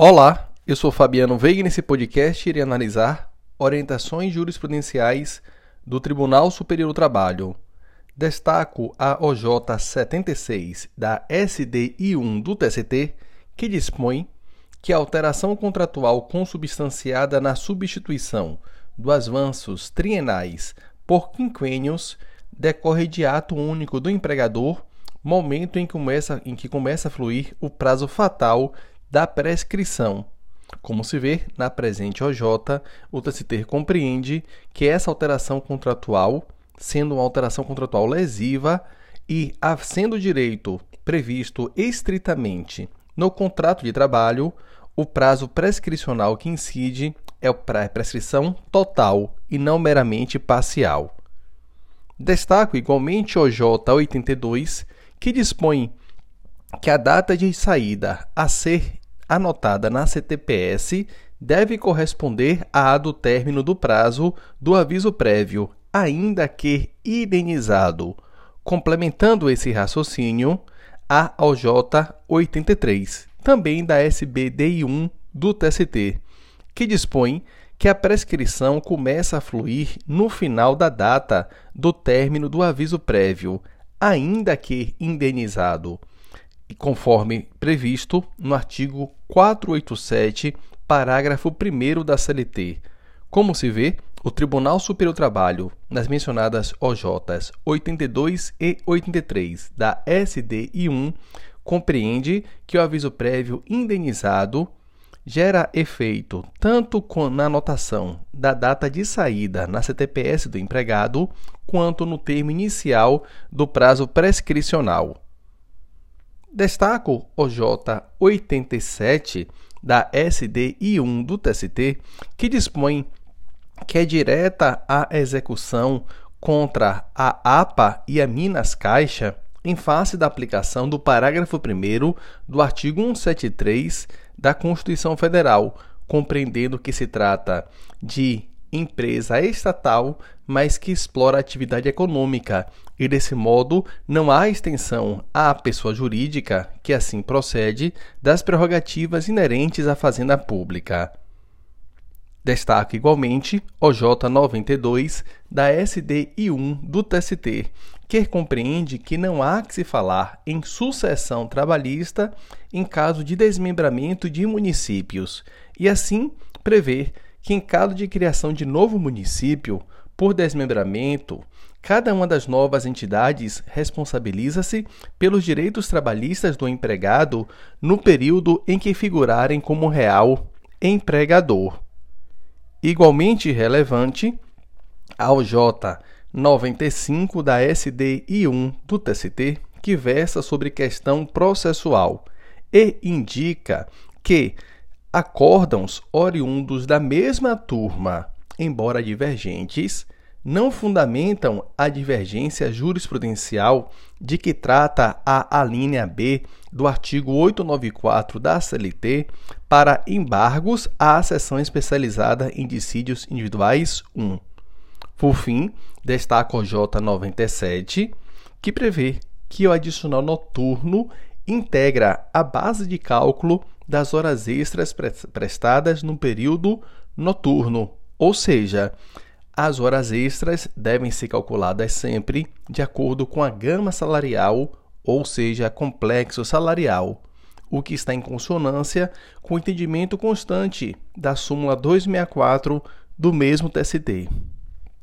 Olá, eu sou Fabiano Veiga e nesse podcast irei analisar orientações jurisprudenciais do Tribunal Superior do Trabalho. Destaco a OJ 76 da SDI1 do TST, que dispõe que a alteração contratual consubstanciada na substituição dos avanços trienais por quinquênios decorre de ato único do empregador, momento em que começa, em que começa a fluir o prazo fatal da prescrição. Como se vê na presente OJ, o TST compreende que essa alteração contratual, sendo uma alteração contratual lesiva e sendo direito previsto estritamente no contrato de trabalho, o prazo prescricional que incide é a prescrição total e não meramente parcial. Destaco igualmente OJ 82, que dispõe que a data de saída a ser anotada na CTPS deve corresponder à do término do prazo do aviso prévio, ainda que indenizado. Complementando esse raciocínio, a OJ 83, também da SBDI1 do TST, que dispõe que a prescrição começa a fluir no final da data do término do aviso prévio, ainda que indenizado conforme previsto no artigo 487, parágrafo 1 da CLT. Como se vê, o Tribunal Superior do Trabalho, nas mencionadas OJs 82 e 83 da SDI1, compreende que o aviso prévio indenizado gera efeito tanto na anotação da data de saída na CTPS do empregado, quanto no termo inicial do prazo prescricional. Destaco o J87 da SDI1 do TST, que dispõe que é direta a execução contra a APA e a Minas Caixa em face da aplicação do parágrafo 1 do artigo 173 da Constituição Federal, compreendendo que se trata de empresa estatal, mas que explora atividade econômica, e desse modo não há extensão à pessoa jurídica, que assim procede, das prerrogativas inerentes à fazenda pública. Destaco igualmente o J92 da SDI1 do TST, que compreende que não há que se falar em sucessão trabalhista em caso de desmembramento de municípios, e assim prevê que, em caso de criação de novo município, por desmembramento, cada uma das novas entidades responsabiliza-se pelos direitos trabalhistas do empregado no período em que figurarem como real empregador. Igualmente relevante, ao J 95 da SDI1 do TST, que versa sobre questão processual e indica que acórdãos oriundos da mesma turma, embora divergentes, não fundamentam a divergência jurisprudencial de que trata a alínea B do artigo 894 da CLT para embargos à seção especializada em dissídios individuais 1. Por fim, destaca o J97, que prevê que o adicional noturno integra a base de cálculo das horas extras prestadas no período noturno, ou seja, as horas extras devem ser calculadas sempre de acordo com a gama salarial, ou seja, complexo salarial, o que está em consonância com o entendimento constante da súmula 264 do mesmo TST.